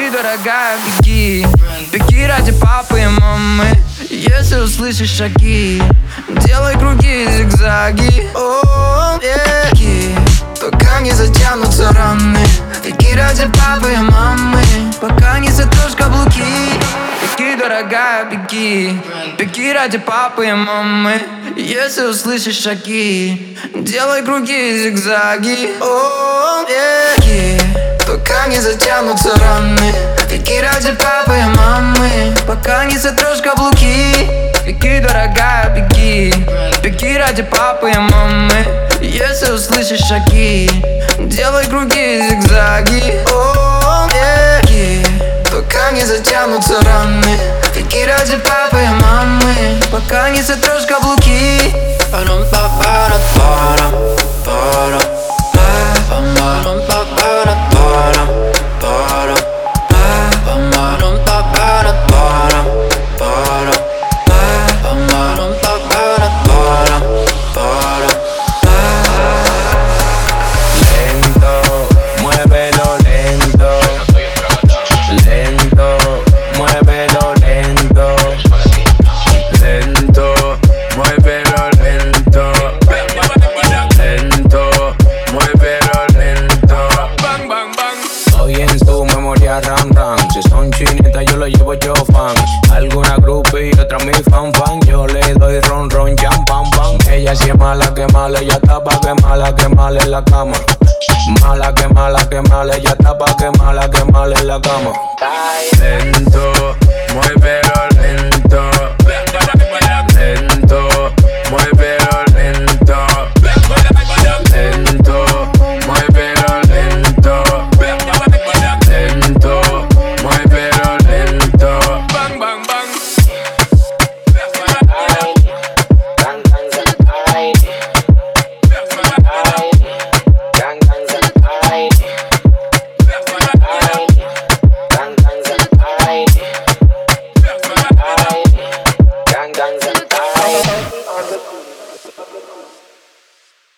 Беги, дорогая, беги. Беги ради папы и мамы. Если услышишь шаги Делай круги, зигзаги. О, беги Пока не затянутся раны. Беги ради папы и мамы. Пока не затрешь каблуки. Беги, дорогая, беги. Беги ради папы и мамы. Если услышишь шаги Делай круги, зигзаги. О, беги Пока не затянутся раны. Беги ради папы и мамы Пока не сотрешь каблуки. Беги, дорогая, беги. Беги ради папы и мамы Если услышишь шаги. Делай круги, зигзаги. О, беги Пока не затянутся раны. Беги ради папы и мамы Пока не сотрешь каблуки. Парам, ram ram. Si son chinitas, yo lo llevo yo fan. Alguna groupie y otra mi fan fan. Yo le doy ron ron jam pam pam. Ella sí es mala que mala, ella está pa' que mala que mala en la cama. Mala que mala que mala, ella está pa' que mala que mala en la cama. Lento, muévelo lento.